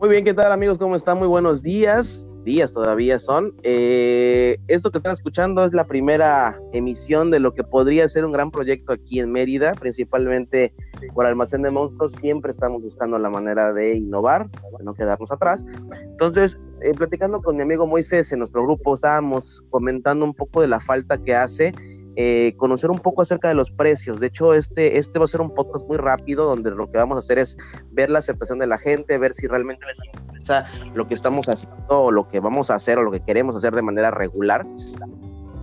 Muy bien, ¿qué tal amigos? ¿Cómo están? Muy buenos días. Días todavía son. Eh, esto que están escuchando es la primera emisión de lo que podría ser un gran proyecto aquí en Mérida, principalmente por Almacén de Monstruos. Siempre estamos buscando la manera de innovar, de no quedarnos atrás. Entonces, eh, platicando con mi amigo Moisés en nuestro grupo, estábamos comentando un poco de la falta que hace eh, conocer un poco acerca de los precios. De hecho, este, este va a ser un podcast muy rápido donde lo que vamos a hacer es ver la aceptación de la gente, ver si realmente les interesa lo que estamos haciendo o lo que vamos a hacer o lo que queremos hacer de manera regular.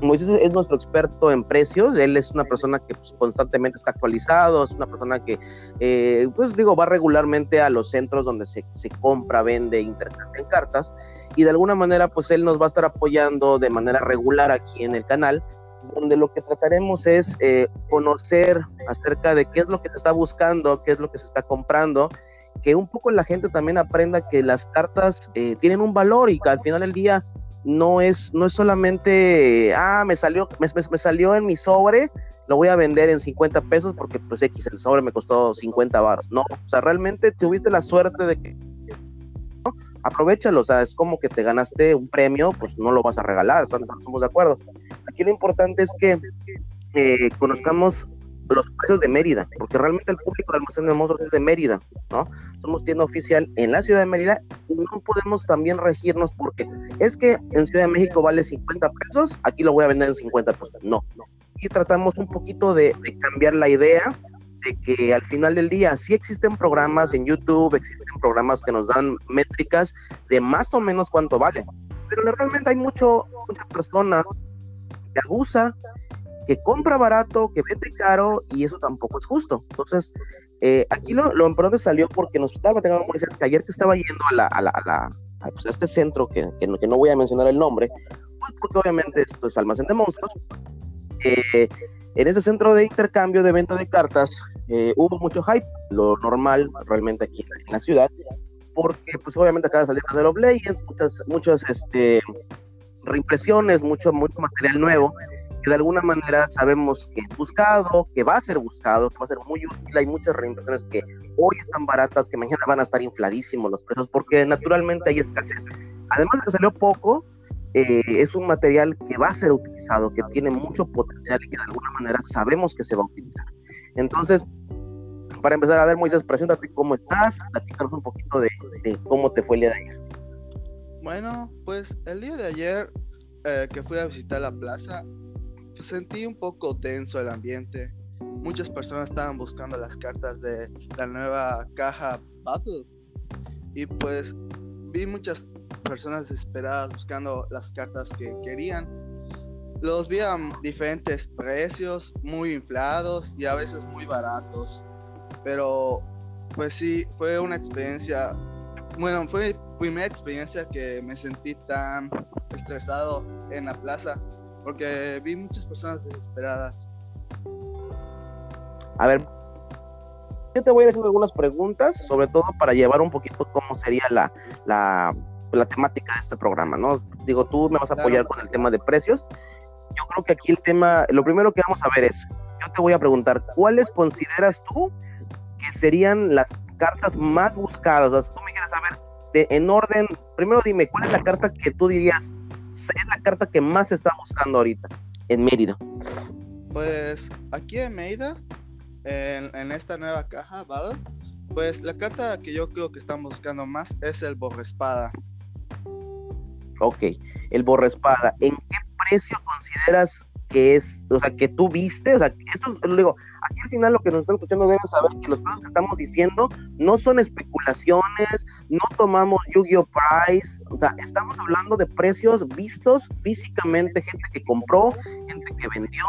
Moisés es nuestro experto en precios, él es una persona que pues, constantemente está actualizado, es una persona que, eh, pues digo, va regularmente a los centros donde se, se compra, vende, intercambia cartas y de alguna manera pues él nos va a estar apoyando de manera regular aquí en el canal donde lo que trataremos es eh, conocer acerca de qué es lo que se está buscando, qué es lo que se está comprando, que un poco la gente también aprenda que las cartas eh, tienen un valor y que al final del día no es, no es solamente, ah, me salió, me, me, salió en mi sobre, lo voy a vender en 50 pesos porque pues X, el sobre me costó 50 baros. No, o sea, realmente tuviste la suerte de que aprovechalo, o sea, es como que te ganaste un premio, pues no lo vas a regalar, estamos de acuerdo. Aquí lo importante es que eh, conozcamos los precios de Mérida, porque realmente el público del almacén de monstruos es de Mérida, ¿no? Somos tienda oficial en la ciudad de Mérida y no podemos también regirnos porque es que en Ciudad de México vale 50 pesos, aquí lo voy a vender en 50 pesos. No, y tratamos un poquito de, de cambiar la idea que al final del día sí existen programas en YouTube, existen programas que nos dan métricas de más o menos cuánto vale, pero realmente hay mucho, mucha persona que abusa, que compra barato, que vende caro y eso tampoco es justo. Entonces, eh, aquí lo, lo importante salió porque nos estaba platicando Moisés que ayer que estaba yendo a, la, a, la, a, la, a, pues, este centro, que, que, que, no, voy a mencionar el nombre, pues porque obviamente esto es almacén de monstruos, eh, en ese centro de intercambio de venta de cartas eh, hubo mucho hype, lo normal realmente aquí en la ciudad, porque pues obviamente acaba de salir de los Legends, muchas, muchas este, reimpresiones, mucho, mucho material nuevo, que de alguna manera sabemos que es buscado, que va a ser buscado, que va a ser muy útil, hay muchas reimpresiones que hoy están baratas, que mañana van a estar infladísimos los precios, porque naturalmente hay escasez. Además de que salió poco, eh, es un material que va a ser utilizado, que tiene mucho potencial y que de alguna manera sabemos que se va a utilizar. Entonces, para empezar a ver, Moisés, preséntate cómo estás, platícanos un poquito de, cómo te fue el día de ayer. Bueno, pues el día de ayer eh, que fui a visitar la plaza, sentí un poco tenso el ambiente. Muchas personas estaban buscando las cartas de la nueva caja Battle. Y pues vi muchas personas desesperadas buscando las cartas que querían. Los vi a diferentes precios, muy inflados y a veces muy baratos. Pero pues sí, fue una experiencia, bueno, fue mi primera experiencia que me sentí tan estresado en la plaza, porque vi muchas personas desesperadas. A ver, yo te voy a hacer algunas preguntas, sobre todo para llevar un poquito cómo sería la, la, la temática de este programa, ¿no? Digo, tú me vas a apoyar claro. con el tema de precios. Yo creo que aquí el tema, lo primero que vamos a ver es, yo te voy a preguntar, ¿cuáles consideras tú que serían las cartas más buscadas? O sea, tú me quieres saber, de, en orden, primero dime, ¿cuál es la carta que tú dirías es la carta que más se está buscando ahorita en Mérida? Pues aquí en Mérida, en, en esta nueva caja, ¿vale? Pues la carta que yo creo que están buscando más es el borrespada. Ok, el borrespada. ¿En qué precio consideras que es, o sea, que tú viste, o sea, esto lo digo, aquí al final lo que nos están escuchando deben saber que los precios que estamos diciendo no son especulaciones, no tomamos Yu-Gi-Oh! Price, o sea, estamos hablando de precios vistos físicamente, gente que compró, gente que vendió,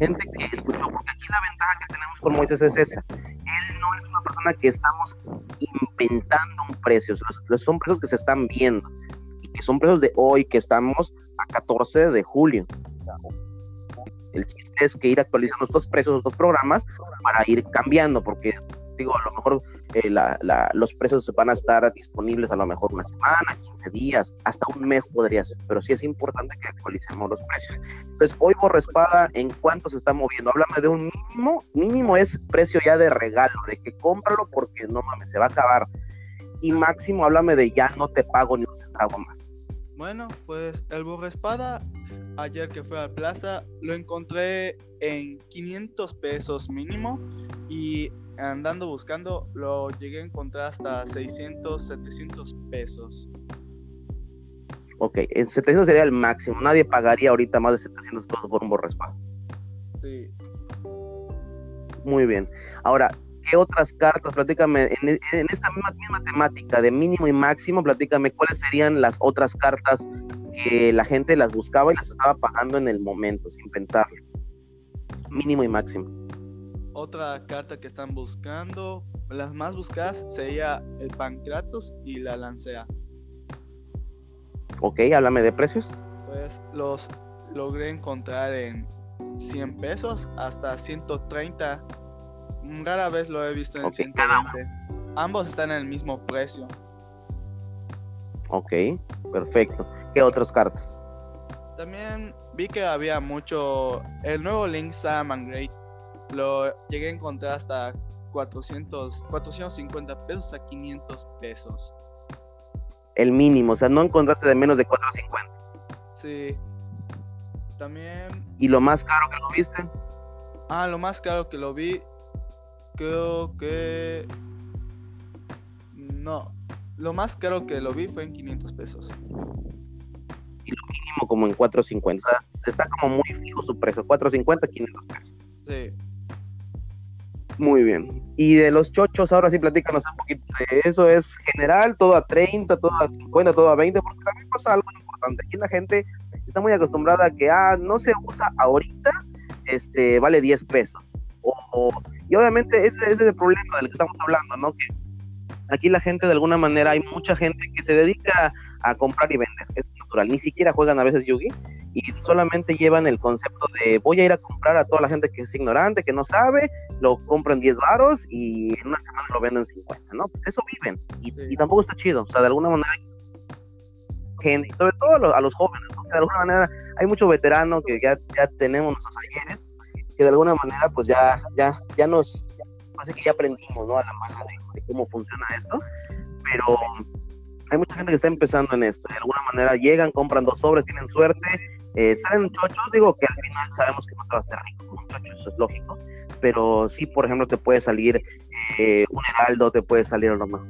gente que escuchó, porque aquí la ventaja que tenemos con Moisés es esa, él no es una persona que estamos inventando un precio, son precios que se están viendo, y que son precios de hoy, que estamos a 14 de julio. El chiste es que ir actualizando estos precios, estos programas, para ir cambiando, porque digo, a lo mejor eh, los precios van a estar disponibles a lo mejor una semana, 15 días, hasta un mes podría ser, pero sí es importante que actualicemos los precios. Entonces, hoy por espada, ¿en cuánto se está moviendo? Háblame de un mínimo, mínimo es precio ya de regalo, de que cómpralo porque no mames, se va a acabar. y máximo háblame de ya no te pago ni un centavo más. Bueno, pues el burro espada, ayer que fue a la plaza, lo encontré en 500 pesos mínimo y andando buscando lo llegué a encontrar hasta 600, 700 pesos. Ok, en 700 sería el máximo. Nadie pagaría ahorita más de 700 pesos por un burro espada. Sí. Muy bien. Ahora, ¿qué otras cartas? Platícame, en, esta misma, misma, temática de mínimo y máximo, platícame cuáles serían las otras cartas que la gente las buscaba y las estaba pagando en el momento, sin pensarlo. Mínimo y máximo. Otra carta que están buscando, las más buscadas sería el Pancratos y la Lancea. Ok, háblame de precios. Pues los logré encontrar en 100 pesos hasta 130 Rara vez lo he visto en okay, Ambos están en el mismo precio. Ok, perfecto. ¿Qué otras cartas? También vi que había mucho. El nuevo Link Sam Great lo llegué a encontrar hasta 400, 450 pesos a 500 pesos. El mínimo, o sea, no encontraste de menos de 450. Sí. También. ¿Y lo más caro que lo viste? Ah, lo más caro que lo vi creo que... No, lo más caro que lo vi fue en 500 pesos. Y lo mínimo como en 450. está como muy fijo su precio. 450, 500 pesos. Sí. Muy bien. Y de los chochos, ahora sí platícanos un poquito de eso. ¿Es general, todo a 30, todo a 50, todo a 20? Porque también pasa algo importante. Aquí la gente está muy acostumbrada a que, ah, no se usa ahorita, este, vale 10 pesos. O, y obviamente ese, ese, es el problema del que estamos hablando, ¿no? Que aquí la gente de alguna manera, hay mucha gente que se dedica a comprar y vender, es natural, ni siquiera juegan a veces Yugi y solamente llevan el concepto de voy a ir a comprar a toda la gente que es ignorante, que no sabe, lo compran 10 varos y en una semana lo venden 50, ¿no? Eso viven y, y tampoco está chido, o sea, de alguna manera gente, sobre todo a los, jóvenes, ¿no? de alguna manera hay mucho veterano que ya, ya tenemos nuestros ayeres que de alguna manera pues ya, ya, ya nos, parece que ya aprendimos, ¿no? A la mala de, cómo funciona esto, pero hay mucha gente que está empezando en esto, de alguna manera llegan, compran dos sobres, tienen suerte, eh, salen chochos, digo que al final sabemos que no te va a ser rico un chocho, eso es lógico, pero sí, por ejemplo, te puede salir eh, un heraldo, te puede salir a lo mejor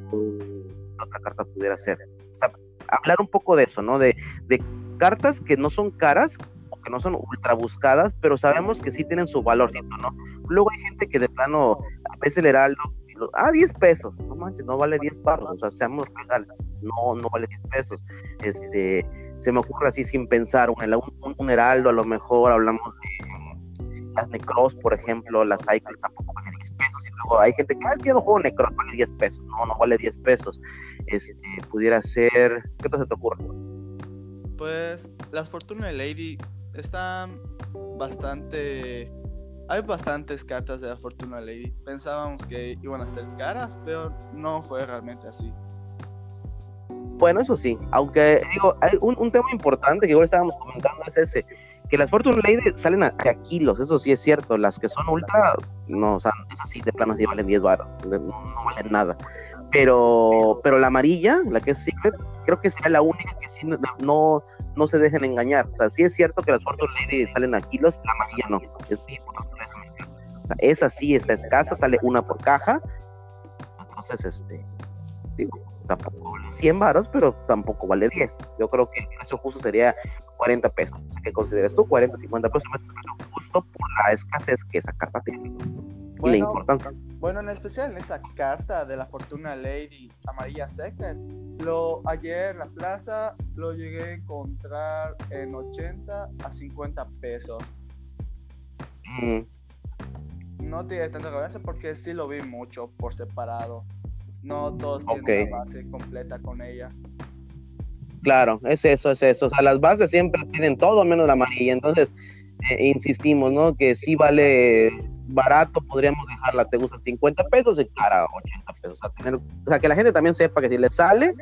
otra carta pudiera ser. O sea, hablar un poco de eso, ¿no? De, de cartas que no son caras, que no son ultra buscadas, pero sabemos que sí tienen su valorcito, ¿no? Luego hay gente que de plano, a veces el heraldo, ah, 10 pesos, no manches, no vale 10 barros, o sea, seamos legales, no, no vale 10 pesos. Este, se me ocurre así sin pensar, un, heraldo, a lo mejor hablamos de las necros, por ejemplo, las cycle tampoco vale 10 pesos, y luego hay gente que, ah, es que yo no juego necros, vale 10 pesos, no, no vale 10 pesos. Este, pudiera ser, ¿qué te ocurre? Pues las Fortuna Lady están bastante... Hay bastantes cartas de la Fortuna Lady. Pensábamos que iban a ser caras, pero no fue realmente así. Bueno, eso sí, aunque digo, hay un, tema importante que igual estábamos comentando es ese, que las Fortuna Lady salen a, kilos, eso sí es cierto, las que son ultra, no, o sea, es así de plano, sí valen 10 baros, no, valen nada. Pero, pero la amarilla, la que es Secret, creo que sería la única que sí no, no se dejen engañar. O sea, sí es cierto que las Fortune Lady salen a kilos, la amarilla no. Es O sea, esa sí está escasa, sale una por caja. Entonces, este, digo, tampoco vale 100 varos, pero tampoco vale 10. Yo creo que el precio justo sería 40 pesos. ¿Qué consideras tú? 40, 50 pesos es justo por la escasez que esa carta tiene. Y la importancia. Bueno, en especial en esa carta de la Fortuna Lady amarilla seca, lo ayer en la plaza lo llegué a encontrar en 80 a 50 pesos. Mm. No tiene tanta relevancia porque sí lo vi mucho por separado. No todos tienen una base completa con ella. Claro, es eso, es eso. O sea, las bases siempre tienen todo menos la amarilla. Entonces, eh, insistimos, ¿no? Que sí vale barato, podríamos dejarla, te gusta 50 pesos, y cara 80 pesos. Sea, tener, o sea, que la gente también sepa que si le sale,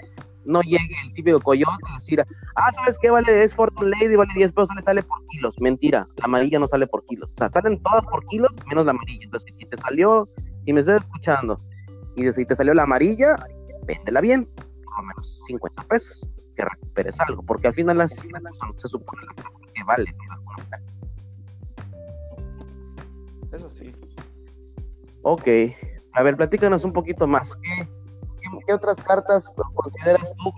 no llegue el típico coyote a decir, ah, ¿sabes qué vale? Es Fortune Lady, vale 10 pesos, sale, sale por kilos. Mentira, la amarilla no sale por kilos. O sea, salen todas por kilos, menos la amarilla. Entonces, si te salió, si me estás escuchando, y si te salió la amarilla, véndela bien, por lo menos 50 pesos, que recuperes algo, porque al final las son, se supone que vale. Eso sí. Ok, a ver, platícanos un poquito más. ¿Qué, qué, otras cartas consideras tú?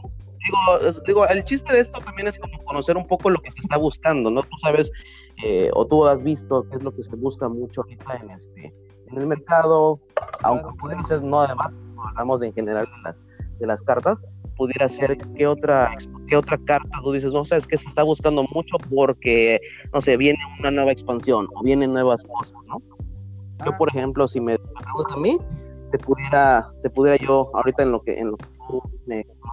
Digo, digo, el chiste de esto también es como conocer un poco lo que se está buscando, ¿no? Tú sabes, eh, o tú has visto qué es lo que se busca mucho ahorita en este en el mercado, aunque pueden ser no además, hablamos en general de las, de las cartas, pudiera ser qué otra, qué otra carta tú dices, no sabes que se está buscando mucho porque, no sé, viene una nueva expansión o vienen nuevas cosas, ¿no? Yo, por ejemplo, si me preguntas a mí, te pudiera, te pudiera yo, ahorita en lo que, en lo que tú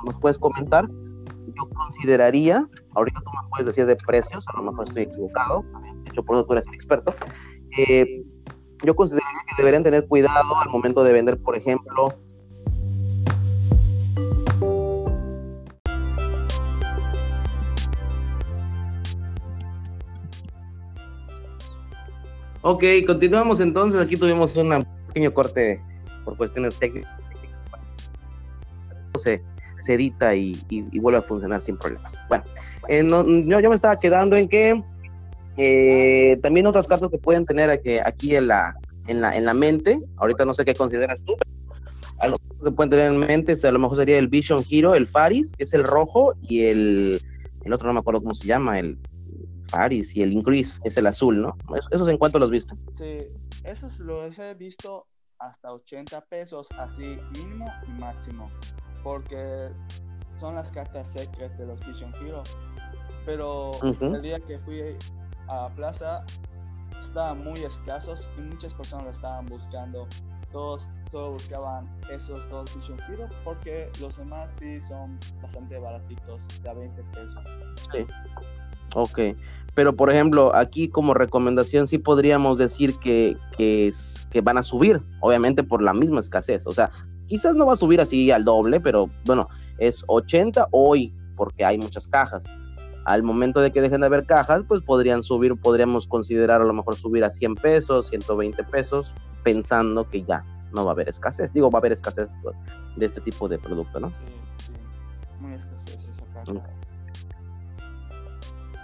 nos puedes comentar, yo consideraría, ahorita tú me puedes decir de precios, a lo mejor estoy equivocado, de hecho por eso tú eres el experto, eh, yo consideraría que deberían tener cuidado al momento de vender, por ejemplo, Ok, continuamos entonces. Aquí tuvimos un pequeño corte por cuestiones técnicas. Se, se edita y, vuelve a funcionar sin problemas. Bueno, eh, yo, yo, me estaba quedando en que eh, también otras cartas que pueden tener aquí en la, en, la, en la mente, ahorita no sé qué consideras tú, pero algo que pueden tener en mente a lo mejor sería el Vision Hero, el Faris, que es el rojo, y el, el otro no me acuerdo cómo se llama, el, Paris y el Increase es el azul, ¿no? ¿Esos en cuánto los viste? Sí, esos los he visto hasta 80 pesos, así mínimo y máximo, porque son las cartas secret de los Vision Hero. Pero el día que fui a Plaza estaban muy escasos y muchas personas lo estaban buscando. Todos solo buscaban esos dos Vision Hero porque los demás sí son bastante baratitos, de a 20 pesos. Sí. Ok, pero por ejemplo, aquí como recomendación sí podríamos decir que, que, que van a subir, obviamente por la misma escasez. O sea, quizás no va a subir así al doble, pero bueno, es 80 hoy porque hay muchas cajas. Al momento de que dejen de haber cajas, pues podrían subir, podríamos considerar a lo mejor subir a 100 pesos, 120 pesos, pensando que ya no va a haber escasez. Digo, va a haber escasez pues, de este tipo de producto, ¿no? Sí, sí. Muy escasez esa carta.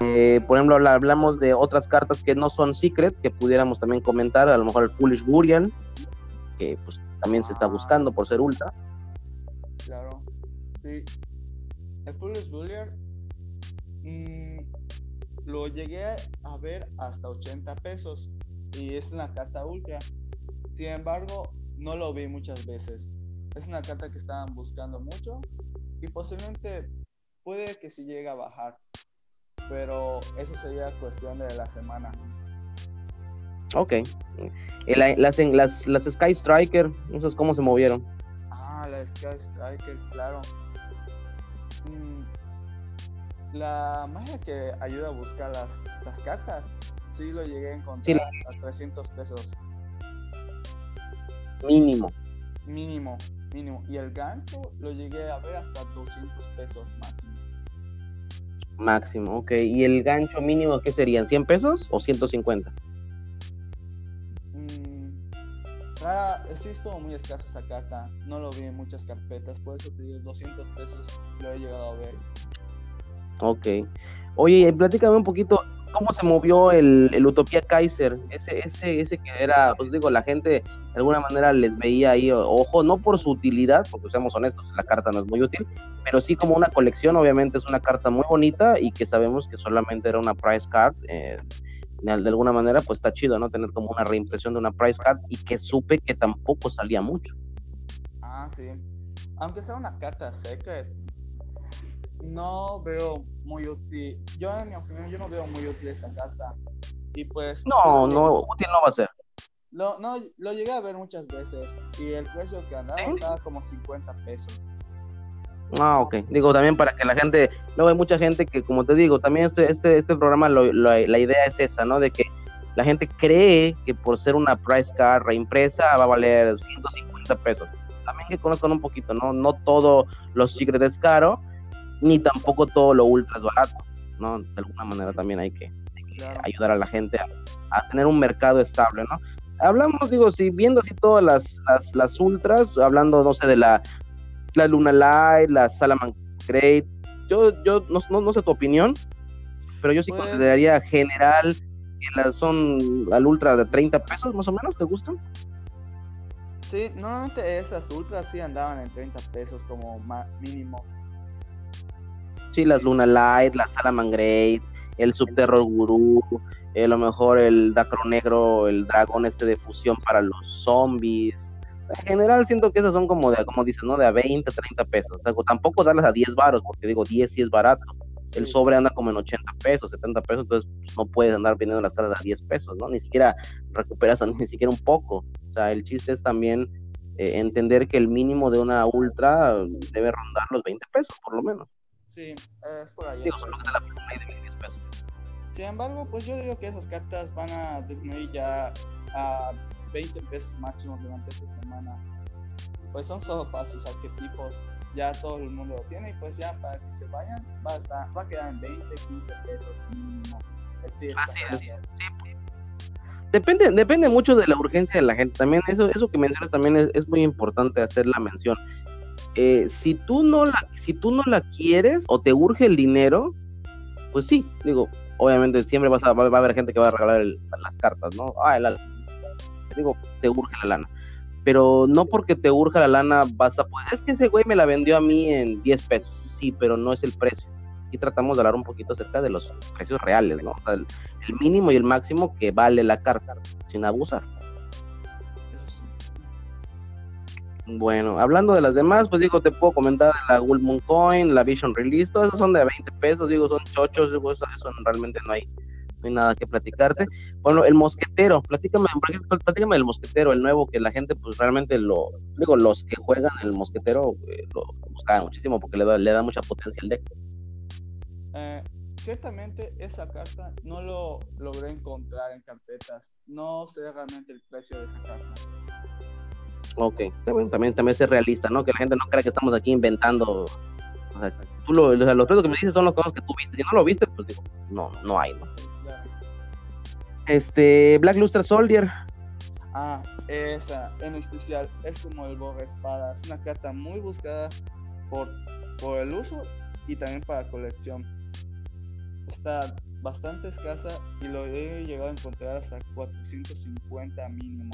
Eh, por ejemplo, hablamos de otras cartas que no son secret, que pudiéramos también comentar, a lo mejor el Foolish Burial, que pues también se está buscando por ser ultra. Claro, sí. El Foolish Burial mm, lo llegué a ver hasta 80 pesos y es una carta ultra. Sin embargo, no lo vi muchas veces. Es una carta que estaban buscando mucho y posiblemente puede que si llegue a bajar pero eso sería cuestión de la semana. Ok. las, las, las Sky Striker, no sé cómo se movieron. Ah, la Sky Striker, claro. Mm, la magia que ayuda a buscar las, las cartas, sí lo llegué a encontrar a 300 pesos. Mínimo. Mínimo, mínimo. Y el gancho lo llegué a ver hasta 200 pesos máximo. Máximo, ok. ¿Y el gancho mínimo qué serían? ¿100 pesos o 150? Mm, ah, sí estuvo muy escaso esa carta. No lo vi en muchas carpetas. Por eso te digo, 200 pesos lo he llegado a ver. Ok. Oye, platícame un poquito cómo se movió el, el, Utopía Kaiser, ese, ese, ese que era, pues digo, la gente de alguna manera les veía ahí, ojo, no por su utilidad, porque seamos honestos, la carta no es muy útil, pero sí como una colección, obviamente es una carta muy bonita y que sabemos que solamente era una price card, eh, de alguna manera pues está chido, ¿no? Tener como una reimpresión de una price card y que supe que tampoco salía mucho. Ah, sí. Aunque sea una carta seca, no veo muy útil. Yo, en mi opinión, yo no veo muy útil esa carta. Y pues. No, no, útil no va a ser. Lo, no, lo llegué a ver muchas veces. Y el precio que andaba estaba como 50 pesos. Ah, ok. Digo, también para que la gente, luego hay mucha gente que, como te digo, también este, este, este programa, la idea es esa, ¿no? De que la gente cree que por ser una price card reimpresa va a valer 150 pesos. También que conozcan un poquito, ¿no? No todo los secret es caro, ni tampoco todo lo ultra es barato, ¿no? De alguna manera también hay que, ayudar a la gente a, tener un mercado estable, ¿no? Hablamos, digo, si viendo así todas las, las, ultras, hablando, no sé, de la La Luna Light, la Salaman Great. Yo, yo no, no, sé tu opinión, pero yo sí pues consideraría general que son al ultra de 30 pesos más o menos, ¿te gustan? Sí, normalmente esas ultras sí andaban en 30 pesos como mínimo. Sí, las Luna Light, la Salaman Great, el Subterror Guru, eh, a lo mejor el Dacro Negro, el dragón este de fusión para los zombies. En general siento que esas son como de, como dices, ¿no? De a 20, 30 pesos. tampoco darles a 10 baros, porque digo, 10 sí es barato. El sobre anda como en 80 pesos, 70 pesos, entonces pues, no puedes andar vendiendo las casas a 10 pesos, ¿no? Ni siquiera recuperas ni siquiera un poco. O sea, el chiste es también eh, entender que el mínimo de una ultra debe rondar los 20 pesos, por lo menos. Sí, es por ahí. Digo, solo que la de 10 pesos. Sin embargo, pues yo digo que esas cartas van a disminuir ya a 20 pesos máximo durante esta semana. Pues son solo para sus arquetipos, ya todo el mundo lo tiene y pues ya para que se vayan va a, estar, va a quedar en 20, 15 pesos mínimo. Es Así es. Sí, pues. Depende, depende mucho de la urgencia de la gente. También eso, eso que mencionas también es, es muy importante hacer la mención. Eh, si tú no la, si tú no la quieres o te urge el dinero, pues sí, digo, obviamente siempre vas a, va, a haber gente que va a regalar las cartas, ¿no? Ah, el, digo, te urge la lana. Pero no porque te urge la lana vas a poder. Es que ese güey me la vendió a mí en 10 pesos. Sí, pero no es el precio. Y tratamos de hablar un poquito acerca de los precios reales, ¿no? O sea, el mínimo y el máximo que vale la carta, sin abusar. Bueno, hablando de las demás, pues digo, te puedo comentar la Gold Moon Coin, la Vision Release, todos esos son de 20 pesos, digo, son chochos, digo, eso, realmente no hay, no hay nada que platicarte. Bueno, el mosquetero, platícame, platícame del mosquetero, el nuevo, que la gente, pues realmente lo, digo, los que juegan el mosquetero eh, lo buscan muchísimo porque le da, le da mucha potencia al deck. Eh, ciertamente esa carta no lo logré encontrar en carpetas, no sé realmente el precio de esa carta. Ok, también, también, también ser realista, ¿no? Que la gente no crea que estamos aquí inventando. O sea, tú lo, los precios que me dices son los cosas que tú viste. Si no lo viste, pues digo, no, no hay, ¿no? Este, Black Luster Soldier. Ah, esa, en especial, es como el Borra Espada. Es una carta muy buscada por, por el uso y también para colección. Está bastante escasa y lo he llegado a encontrar hasta 450 mínimo.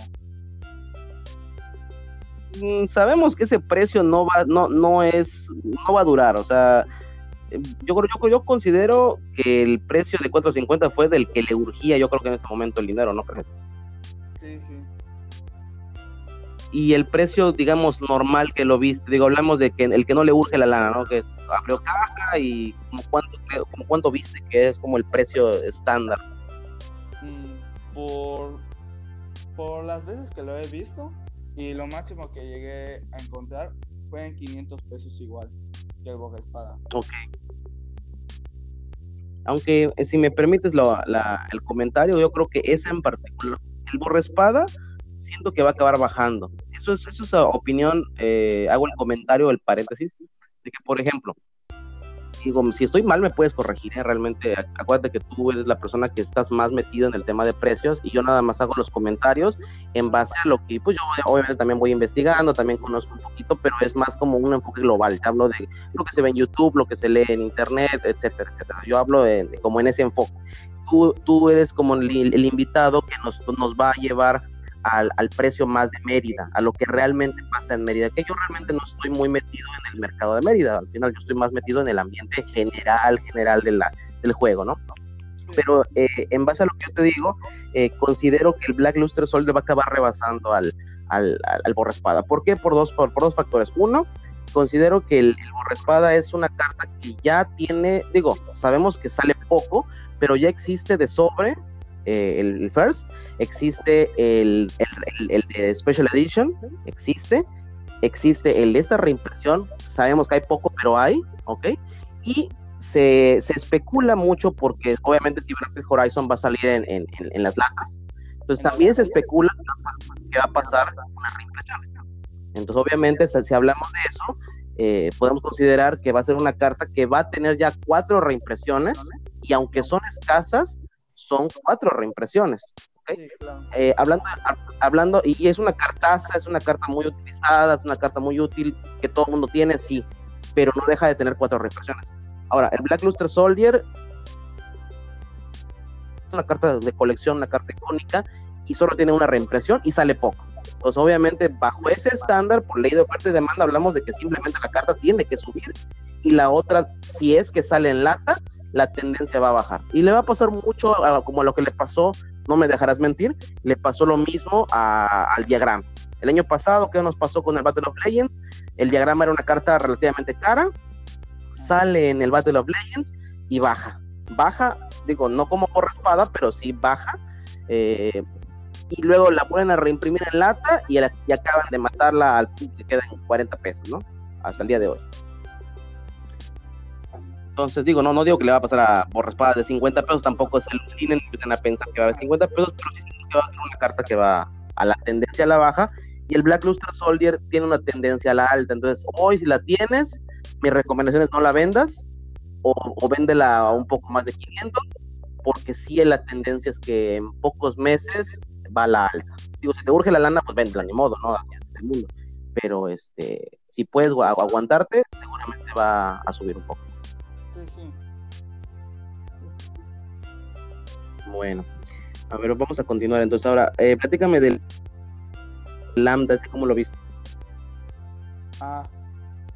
Mm, sabemos que ese precio no va, no, no es, no va a durar, o sea, yo, yo, yo considero que el precio de 4.50 fue del que le urgía, yo creo que en ese momento el dinero, ¿no crees? Sí, sí. Y el precio, digamos, normal que lo viste, digo, hablamos de que el que no le urge la lana, ¿no? Que es abrió caja y como cuánto, como cuánto viste que es como el precio estándar. Mm, por, por las veces que lo he visto, y lo máximo que llegué a encontrar fue en 500 pesos igual que el Boca Espada. Ok. Aunque eh, si me permites el comentario, yo creo que esa en particular, el Borra Espada, siento que va a acabar bajando. Eso es, eso es opinión, eh, hago el comentario, el paréntesis, de que, por ejemplo, digo, si estoy mal me puedes corregir, ¿eh? realmente acuérdate que tú eres la persona que estás más metido en el tema de precios y yo nada más hago los comentarios en base a lo que, pues yo obviamente también voy investigando, también conozco un poquito, pero es más como un enfoque global, te hablo de lo que se ve en YouTube, lo que se lee en Internet, etcétera, etcétera. Yo hablo de, como en ese enfoque. Tú, tú eres como el, el invitado que nos, nos va a llevar al, al, precio más de Mérida, a lo que realmente pasa en Mérida, que yo realmente no estoy muy metido en el mercado de Mérida, al final yo estoy más metido en el ambiente general, general de del juego, ¿no? Pero eh, en base a lo que yo te digo, eh, considero que el Black Luster Soldier va a acabar rebasando al, al, al, Borra Espada. ¿Por qué? Por dos, por, dos factores. Uno, considero que el, el Borra es una carta que ya tiene, digo, sabemos que sale poco, pero ya existe de sobre eh, el First, existe el, el, de Special Edition, existe, existe el de esta reimpresión, sabemos que hay poco, pero hay, ¿ok? Y se, se especula mucho porque obviamente Cyberpunk Horizon va a salir en, en, en, las latas, entonces también se especula que va a pasar una reimpresión. Entonces obviamente si, hablamos de eso, eh, podemos considerar que va a ser una carta que va a tener ya cuatro reimpresiones y aunque son escasas, son cuatro reimpresiones. Eh, hablando, hablando, y es una cartaza, es una carta muy utilizada, es una carta muy útil que todo el mundo tiene, sí, pero no deja de tener cuatro reimpresiones. Ahora, el Black Luster Soldier es una carta de colección, una carta icónica, y solo tiene una reimpresión y sale poco. Pues obviamente bajo ese estándar, por ley de oferta y demanda, hablamos de que simplemente la carta tiene que subir y la otra, si es que sale en lata, la tendencia va a bajar. Y le va a pasar mucho como lo que le pasó, no me dejarás mentir, le pasó lo mismo al diagrama. El año pasado, ¿qué nos pasó con el Battle of Legends? El diagrama era una carta relativamente cara, sale en el Battle of Legends y baja. Baja, digo, no como por espada, pero sí baja. Eh, y luego la pueden reimprimir en lata y, acaban de matarla al punto que queda en 40 pesos, ¿no? Hasta el día de hoy. Entonces digo, no, no digo que le va a pasar a borraspadas de 50 pesos, tampoco se alucinen y a pensar que va a haber 50 pesos, pero sí que va a ser una carta que va a la tendencia a la baja. Y el Black Luster Soldier tiene una tendencia a la alta. Entonces, hoy si la tienes, mi recomendación es no la vendas o, o véndela a un poco más de 500, porque sí la tendencia es que en pocos meses va a la alta. Digo, si te urge la lana, pues véndela, ni modo, ¿no? es el mundo. Pero este, si puedes aguantarte, seguramente va a subir un poco. Bueno, a ver, vamos a continuar. Entonces, ahora, eh, platícame del Lambda, ¿cómo lo viste? Ah,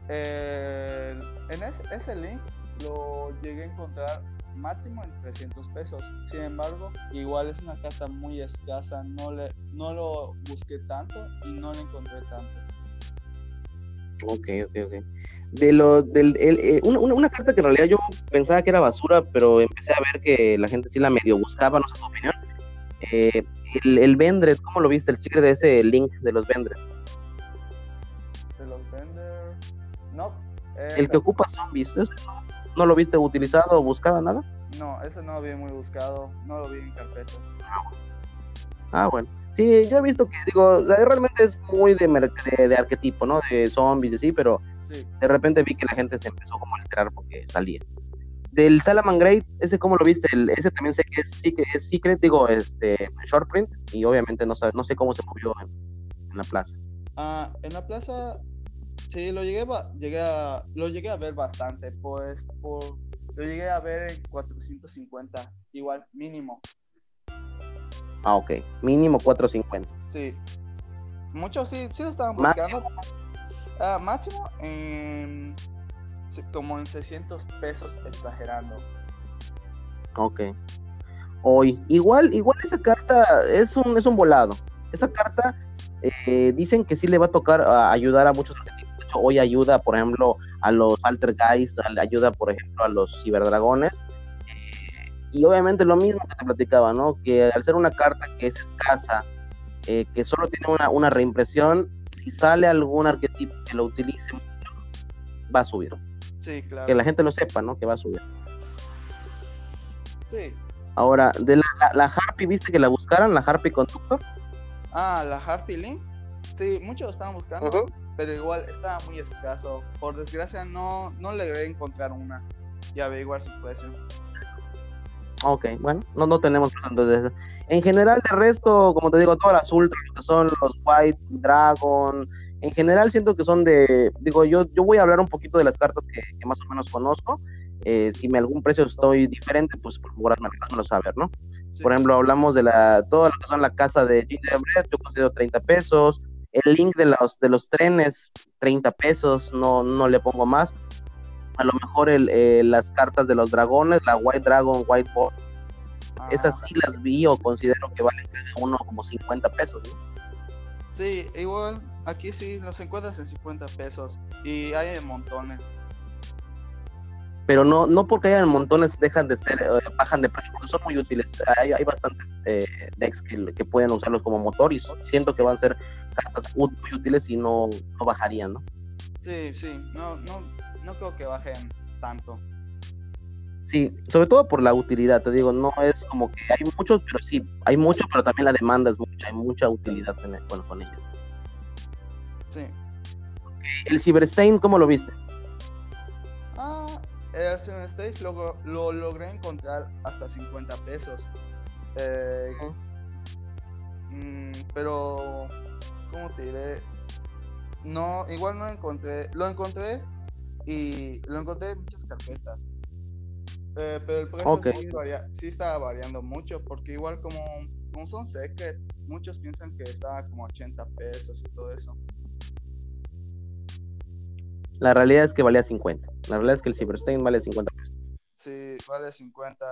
eh, en ese, link lo llegué a encontrar máximo en 300 pesos. Sin embargo, igual es una carta muy escasa. No, le, no lo busqué tanto y no lo encontré tanto. Ok, ok, ok de lo del eh, una, carta que en realidad yo pensaba que era basura, pero empecé a ver que la gente sí la medio buscaba, no sé tu opinión. Eh, el, el Vendred, ¿cómo lo viste? El secret de ese link de los Vendred. De los Vendred. No. Eh, el que ocupa zombies, no, no, lo viste utilizado o buscado nada? No, ese no lo vi muy buscado, no lo vi en carpeta. Ah, bueno. Sí, yo he visto que, digo, realmente es muy de, de, de arquetipo, ¿no? De zombies y así, pero de repente vi que la gente se empezó como a alterar porque salía. Del Salaman Great, ese cómo lo viste, ese también sé que es, es secret, digo, este, short print, y obviamente no, no sé cómo se movió en, la plaza. Ah, en la plaza, sí, lo llegué, llegué a, lo llegué a ver bastante, pues, por, lo llegué a ver en 450, igual, mínimo. Ah, ok, mínimo 450. Sí. Muchos sí, sí lo estaban buscando. Ah, máximo en, como en 600 pesos exagerando. Ok. Hoy, igual, igual esa carta es un, es un volado. Esa carta eh, dicen que sí le va a tocar ayudar a muchos hoy ayuda, por ejemplo, a los Alter Guys, ayuda, por ejemplo, a los Ciberdragones. Eh, y obviamente lo mismo que te platicaba, ¿no? Que al ser una carta que es escasa, eh, que solo tiene una, una reimpresión, si sale algún arquetipo que lo utilice mucho, va a subir. Sí, claro. Que la gente lo sepa, ¿no? Que va a subir. Sí. Ahora, de la, la, Harpy, ¿viste que la buscaran? ¿La Harpy Conductor? Ah, la Harpy Link. Sí, muchos lo estaban buscando, pero igual estaba muy escaso. Por desgracia, no, no logré encontrar una y averiguar su precio. Ok, bueno, no, no tenemos entonces. En general, de resto, como te digo, todas las ultras, que son los White Dragon, en general siento que son de, digo, yo, yo voy a hablar un poquito de las cartas que, más o menos conozco. Eh, si me algún precio estoy diferente, pues por favor házmelo saber, ¿no? Por ejemplo, hablamos de la, todo lo que son la casa de Gingerbread, yo considero 30 pesos. El link de los, de los trenes, 30 pesos, no, no le pongo más a lo mejor el, eh, las cartas de los dragones, la White Dragon, White Board, ah, esas sí las vi o considero que valen cada uno como 50 pesos. Sí, igual aquí sí los encuentras en 50 pesos y hay en montones. Pero no, no porque hayan montones dejan de ser, eh, bajan de precio, son muy útiles. Hay, hay bastantes eh, decks que, que, pueden usarlos como motor y siento que van a ser cartas muy útiles y no, no bajarían, ¿no? Sí, sí, no, no, no creo que bajen tanto. Sí, sobre todo por la utilidad, te digo, no es como que hay muchos, pero sí, hay mucho, pero también la demanda es mucha, hay mucha utilidad con, con ellos. Sí. ¿El Cyberstain cómo lo viste? Ah, el Cyberstain lo, lo logré encontrar hasta 50 pesos. Eh, Mm, pero, ¿cómo te diré? No, igual no encontré. Lo encontré y lo encontré en muchas carpetas. Eh, pero el precio Ok. sí, varía- sí estaba variando mucho porque igual como, como son secret, muchos piensan que estaba como 80 pesos y todo eso. La realidad es que valía 50. La realidad es que el Silverstein vale 50 pesos. Sí, vale 50.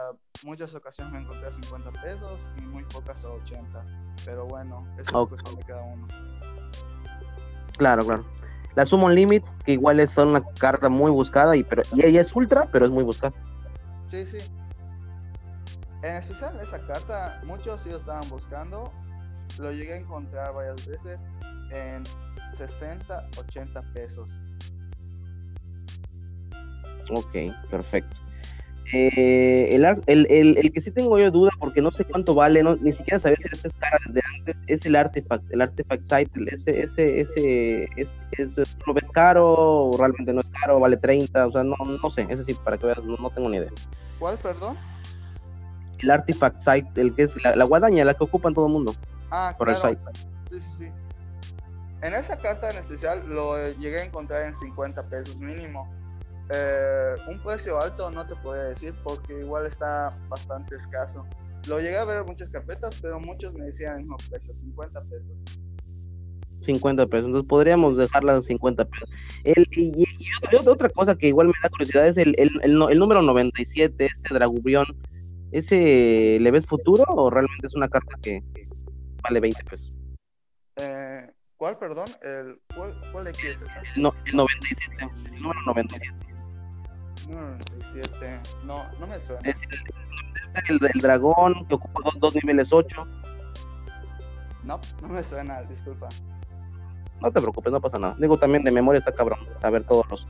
Muchas ocasiones me encontré a 50 pesos y muy pocas a 80. Pero bueno, eso Ok. es cuestión de cada uno. Claro, claro. La Summon Limit, que igual es una carta muy buscada y, pero, y ella es ultra, pero es muy buscada. Sí, sí. En especial esa carta, muchos sí lo estaban buscando. Lo llegué a encontrar varias veces en 60, 80 pesos. Ok, perfecto. Eh, el, el, el- el que sí tengo yo duda, porque no sé cuánto vale, no, ni siquiera sabía si eso es cara desde antes, es el Artifact, el Artifact Site, ese, ese, ese, es, es- ¿lo ves caro o realmente no es caro? ¿Vale 30? O sea, no, no sé, ese sí, para que veas, no, no tengo ni idea. ¿Cuál, perdón? El Artifact Site, el que es la, la guadaña, la que ocupan todo el mundo, Ah, por el site. Sí, sí, sí. En esa carta en especial lo llegué a encontrar en 50 pesos mínimo. Eh, un precio alto no te podría decir porque igual está bastante escaso. Lo llegué a ver en muchas carpetas, pero muchos me decían el mismo precio, 50 pesos. 50 pesos, entonces podríamos dejarla en 50 pesos. El, y, y- y otra, cosa que igual me da curiosidad es el, el, el, el número 97, este Dragubrión. ¿Ese le ves futuro o realmente es una carta que, vale 20 pesos? Eh, ¿Cuál, perdón? El, ¿Cuál, cuál es no- el 97, el número 97. 97. No, no me suena. Es el, el dragón que ocupa dos, dos niveles 8. No, no me suena, disculpa. No te preocupes, no pasa nada. Digo, también de memoria está cabrón saber todos los,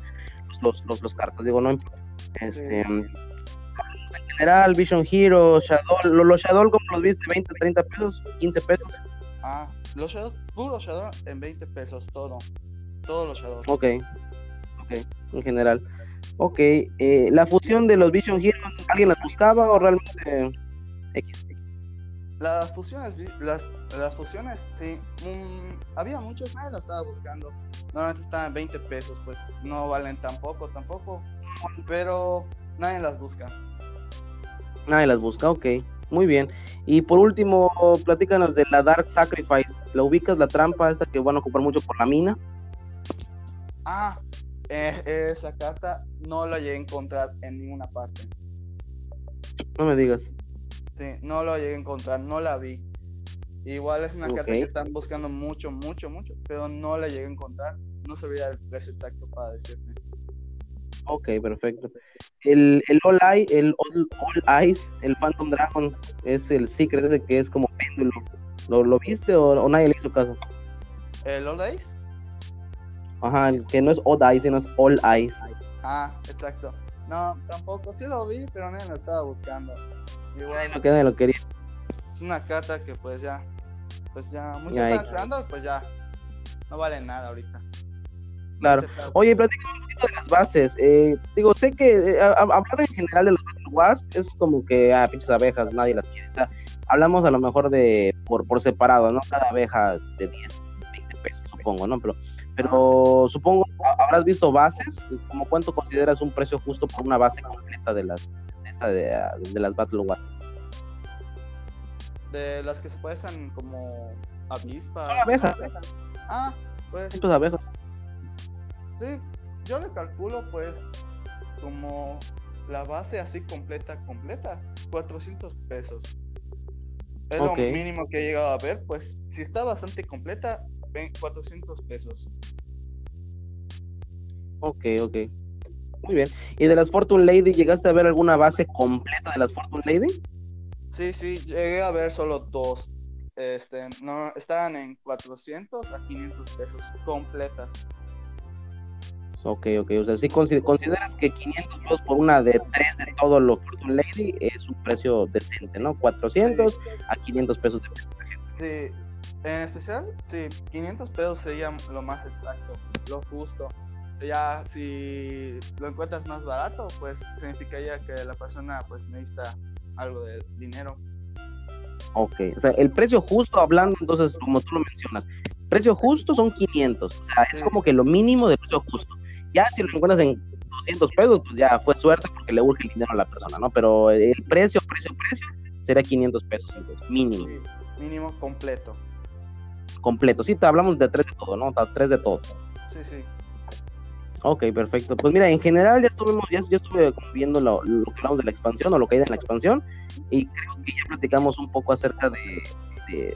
los, los, los, los cartas. Digo, no importa. Este, Sí. En general, Vision Hero, Shadow, lo- los Shadow, como los viste? 20, 30 pesos, 15 pesos. Ah, los Shadow, puro Shadow en 20 pesos, todo. Todos los Shadow. Ok, ok, en general. Ok, eh, la fusión de los Vision Hero, ¿alguien las buscaba o realmente X? Las fusiones, las, las fusiones, sí. mm, había muchos, nadie las estaba buscando. Normalmente estaban en 20 pesos, pues no valen tampoco, tampoco. Pero nadie las busca. Nadie las busca, ok, muy bien. Y por último, platícanos de la Dark Sacrifice. ¿La ubicas, la trampa esa que van a ocupar mucho por la mina? Ah, eh, esa carta no la llegué a encontrar en ninguna parte. No me digas. Sí, no la llegué a encontrar, no la vi. Igual es una carta que están buscando mucho, mucho, mucho, pero no la llegué a encontrar. No sabría el precio exacto para decirte. Ok, perfecto. El, el All Eye, el All, All Eyes, el Phantom Dragon, es el Secret ese que es como péndulo. ¿Lo, lo viste o, o nadie le hizo caso? ¿El All Days? Ajá, el que no es Odd Eyes, sino es All Eyes. Ah, exacto. No, tampoco, sí lo vi, pero nadie lo estaba buscando. Igual Lo que nadie lo quería. es una carta que pues ya, pues ya, muchos Ya, están y- esperando y pues ya, no vale nada ahorita. Claro. Oye, platícame un poquito de las bases. Eh, digo, sé que eh, a- hablar en general de los Wasp es como que, ah, pinches abejas, nadie las quiere. O sea, hablamos a lo mejor de por, por separado, ¿no? Cada abeja de 10, 20 pesos, supongo, ¿no? Pero, pero supongo, ha- habrás visto bases. ¿Como cuánto consideras un precio justo por una base completa de las, de, de, ah, de las Battle Wasp? De las que se parecen como avispas. Son abejas. Ah, pues Pinches abejas. sí, yo le calculo pues como la base así completa, completa, 400 pesos. Es lo mínimo que he llegado a ver, pues si está bastante completa, 400 pesos. Ok, ok. Muy bien. ¿Y de las Fortune Lady llegaste a ver alguna base completa de las Fortune Lady? Sí, sí, llegué a ver solo dos. Este, no, estaban en 400 a 500 pesos completas. Ok, ok. O sea, consi- consideras que 500 pesos por una de tres de todo lo Fortune Lady es un precio decente, ¿no? 400 a 500 pesos. de- Sí, en especial, sí, 500 pesos sería lo más exacto, lo justo. Ya si lo encuentras más barato, pues significaría que la persona pues necesita algo de dinero. Ok, o sea, el precio justo hablando, entonces, como tú lo mencionas, precio justo son 500, o sea, es como que lo mínimo de precio justo. Ya si lo encuentras en 200 pesos, pues ya fue suerte porque le urge el dinero a la persona, ¿no? Pero el precio, precio, precio sería 500 pesos, entonces, mínimo. mínimo completo. Completo, sí, te hablamos de tres de todo, ¿no? Tres de todo. Sí, sí. Ok, perfecto. Pues mira, en general ya estuvimos, ya, estuve viendo lo, que hablamos de la expansión o lo que hay en la expansión y creo que ya platicamos un poco acerca de,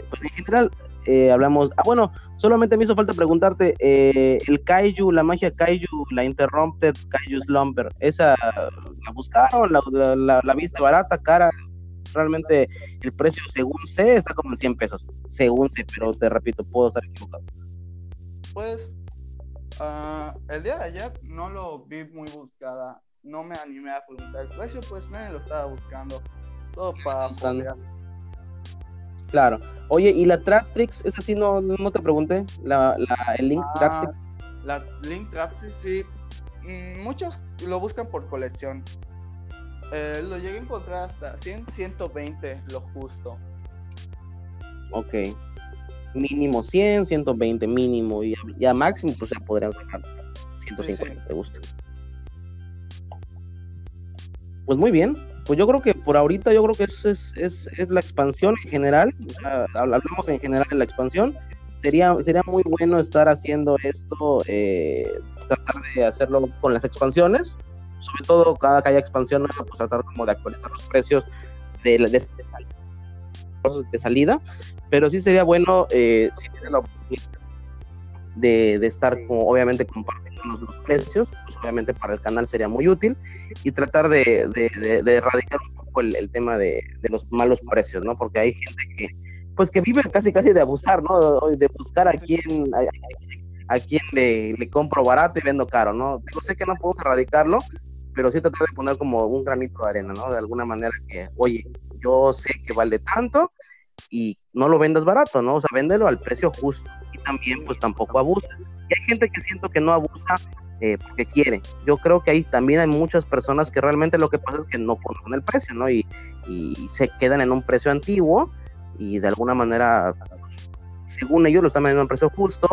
pues en general eh, hablamos, ah bueno, solamente me hizo falta preguntarte, eh, el Kaiju, la magia Kaiju, la Interrupted Kaiju Slumber, ¿esa la buscaron, la, la, la viste barata, cara? Realmente el precio, según sé, está como en 100 pesos, según sé, pero te repito, puedo estar equivocado. Pues Ah, el día de ayer no lo vi muy buscada. No me animé a preguntar el precio, pues nadie lo estaba buscando. Todo para Claro. Oye, ¿y la Traptrix? Esa sí no, no te pregunté. La, la, el Link ah, La Link Traptrix, sí. Mm, muchos lo buscan por colección. Eh, lo llegué a encontrar hasta 100, 120, lo justo. Ok. Mínimo 100, 120 mínimo y a, máximo pues ya podrían sacar 150, ¿te gusta? Pues muy bien, pues yo creo que por ahorita yo creo que es, es, es, es la expansión en general, hablamos en general de la expansión, sería, sería muy bueno estar haciendo esto, eh, tratar de hacerlo con las expansiones, sobre todo cada que haya expansión pues tratar como de actualizar los precios de, de, de, de salida, pero sí sería bueno eh, si tienen la oportunidad de, de, estar como, obviamente compartiendo los precios, pues obviamente para el canal sería muy útil y tratar de, de, erradicar un poco el, tema de, los malos precios, ¿no? Porque hay gente que, pues que vive casi casi de abusar, ¿no? De buscar a quién, a, quién le, le, compro barato y vendo caro, ¿no? Yo sé que no podemos erradicarlo, pero sí tratar de poner como un granito de arena, ¿no? De alguna manera que, oye, yo sé que vale tanto y no lo vendas barato, ¿no? O sea, véndelo al precio justo y también pues tampoco abusa. Y hay gente que siento que no abusa eh, porque quiere. Yo creo que ahí también hay muchas personas que realmente lo que pasa es que no conocen el precio, ¿no? Y, y se quedan en un precio antiguo y de alguna manera, según ellos, lo están vendiendo a un precio justo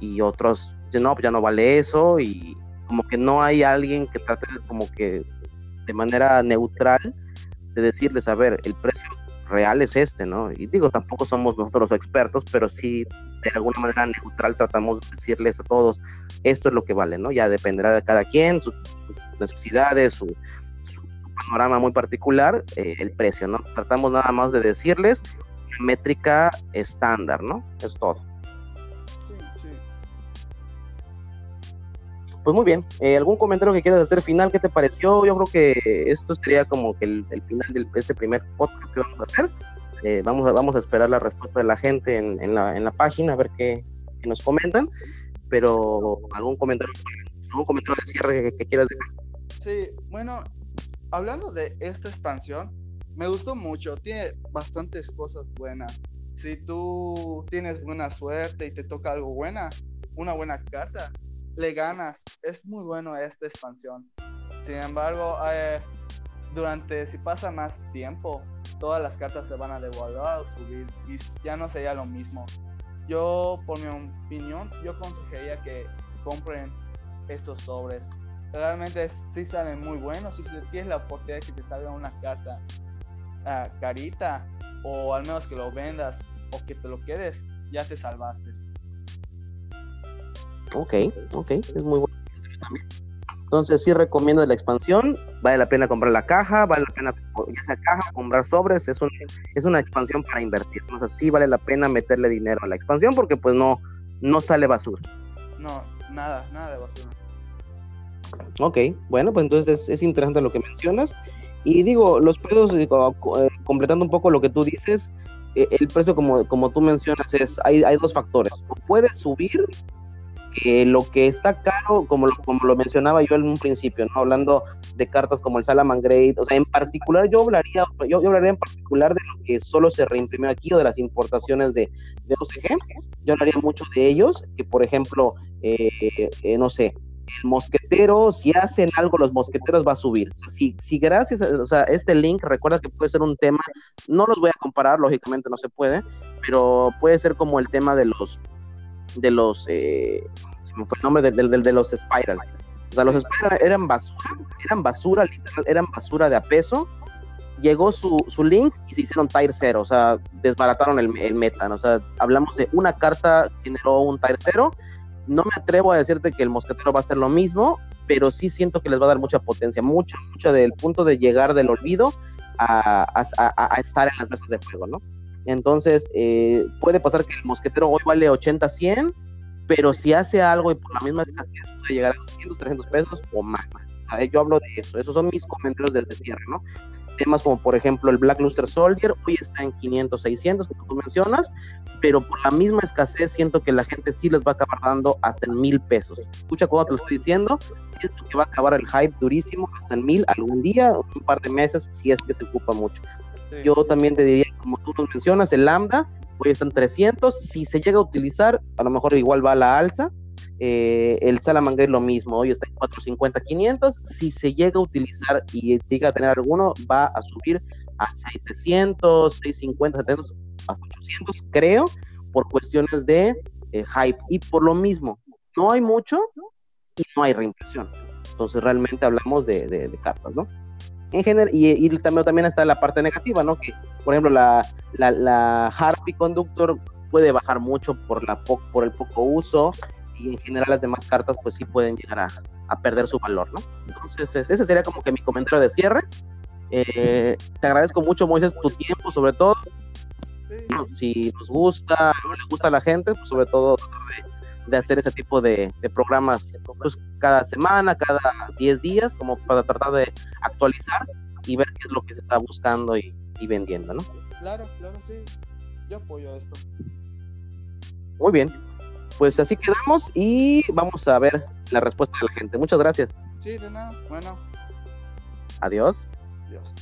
y otros dicen, no, pues ya no vale eso y como que no hay alguien que trate como que de manera neutral de decirles, a ver, el precio real es este, ¿no? Y digo, tampoco somos nosotros los expertos, pero sí de alguna manera neutral tratamos de decirles a todos, esto es lo que vale, ¿no? Ya dependerá de cada quien, sus, necesidades, su, panorama muy particular, eh, el precio, ¿no? Tratamos nada más de decirles métrica estándar, ¿no? Es todo. Pues muy bien, eh, ¿algún comentario que quieras hacer final? ¿Qué te pareció? Yo creo que esto sería como que el, final de este primer podcast que vamos a hacer. Eh, vamos, a, vamos a esperar la respuesta de la gente en, la, en la, página, a ver qué, nos comentan. Pero algún comentario, algún comentario de cierre que, quieras dejar. Sí, bueno, hablando de esta expansión, me gustó mucho, tiene bastantes cosas buenas. Si tú tienes buena suerte y te toca algo buena, una buena carta, le ganas. Es muy bueno esta expansión. Sin embargo, eh, durante si pasa más tiempo, todas las cartas se van a devaluar o subir y ya no sería lo mismo. Yo, por mi opinión, yo aconsejaría que compren estos sobres. Realmente sí salen muy buenos. Si tienes la oportunidad de que te salga una carta ah, carita o al menos que lo vendas o que te lo quedes, ya te salvaste. Ok, ok, es muy bueno Entonces sí recomiendo la expansión, vale la pena comprar la caja, vale la pena ya sea caja, comprar sobres, es, un, es una expansión para invertir, o sí vale la pena meterle dinero a la expansión porque pues no, no sale basura. No, nada, nada de basura. Ok, bueno, pues entonces es, interesante lo que mencionas. Y digo, los precios, eh, completando un poco lo que tú dices, eh, el precio como, como tú mencionas es, hay, hay dos factores, o puede subir que lo que está caro, como lo, como lo mencionaba yo en un principio, ¿no? hablando de cartas como el Salaman Great, o sea, en particular yo hablaría, yo, hablaría en particular de lo que solo se reimprimió aquí o de las importaciones de, de OCG, yo hablaría mucho de ellos, que por ejemplo, eh, eh, no sé, el mosquetero, si hacen algo los mosqueteros va a subir. si, si gracias, a, o sea, este link, recuerda que puede ser un tema, no los voy a comparar, lógicamente no se puede, pero puede ser como el tema de los, de los, eh, fue el nombre, de, de, de los Spiral. O sea, los Spiral eran basura, eran basura, literal, eran basura de a peso. Llegó su, su link y se hicieron tier 0, o sea, desbarataron el, el meta. O sea, hablamos de una carta generó un tier 0 no me atrevo a decirte que el mosquetero va a ser lo mismo, pero sí siento que les va a dar mucha potencia, mucha, mucha del punto de llegar del olvido a, estar en las mesas de juego, ¿no? Entonces, eh, puede pasar que el mosquetero hoy vale 80, 100, pero si hace algo y por la misma escasez puede llegar a 200, 300 pesos o más. Yo hablo de eso, esos son mis comentarios desde cierre, ¿no? temas como por ejemplo el Black Luster Soldier, hoy está en 500, 600, como tú mencionas, pero por la misma escasez siento que la gente sí les va a acabar dando hasta en mil pesos. Escucha cómo te lo estoy diciendo, siento que va a acabar el hype durísimo hasta en mil algún día, un par de meses, si es que se ocupa mucho. Yo también te diría, como tú nos mencionas, el Lambda, hoy está en 300, si se llega a utilizar, a lo mejor igual va a la alza, eh, el Salamanca es lo mismo, hoy está en 450, 500. Si se llega a utilizar y llega a tener alguno, va a subir a 700, 650, 700, hasta 800, creo, por cuestiones de eh, hype. Y por lo mismo, no hay mucho y no hay reimpresión. Entonces, realmente hablamos de, cartas, ¿no? En general, y, también, también está la parte negativa, ¿no? Que, por ejemplo, la, la, Harpy Conductor puede bajar mucho por, la por el poco uso y en general las demás cartas pues sí pueden llegar a, a perder su valor, ¿no? Entonces ese sería como que mi comentario de cierre. Eh, te agradezco mucho, Moisés, tu tiempo sobre todo. Si nos gusta o le gusta a la gente, pues sobre todo de, hacer ese tipo de, de programas pues, cada semana, cada 10 días, como para tratar de actualizar y ver qué es lo que se está buscando y, y vendiendo, ¿no? Claro, claro, sí. Yo apoyo esto. Muy bien pues así quedamos y vamos a ver la respuesta de la gente. Muchas gracias. Sí, de nada. Bueno. Adiós. Adiós.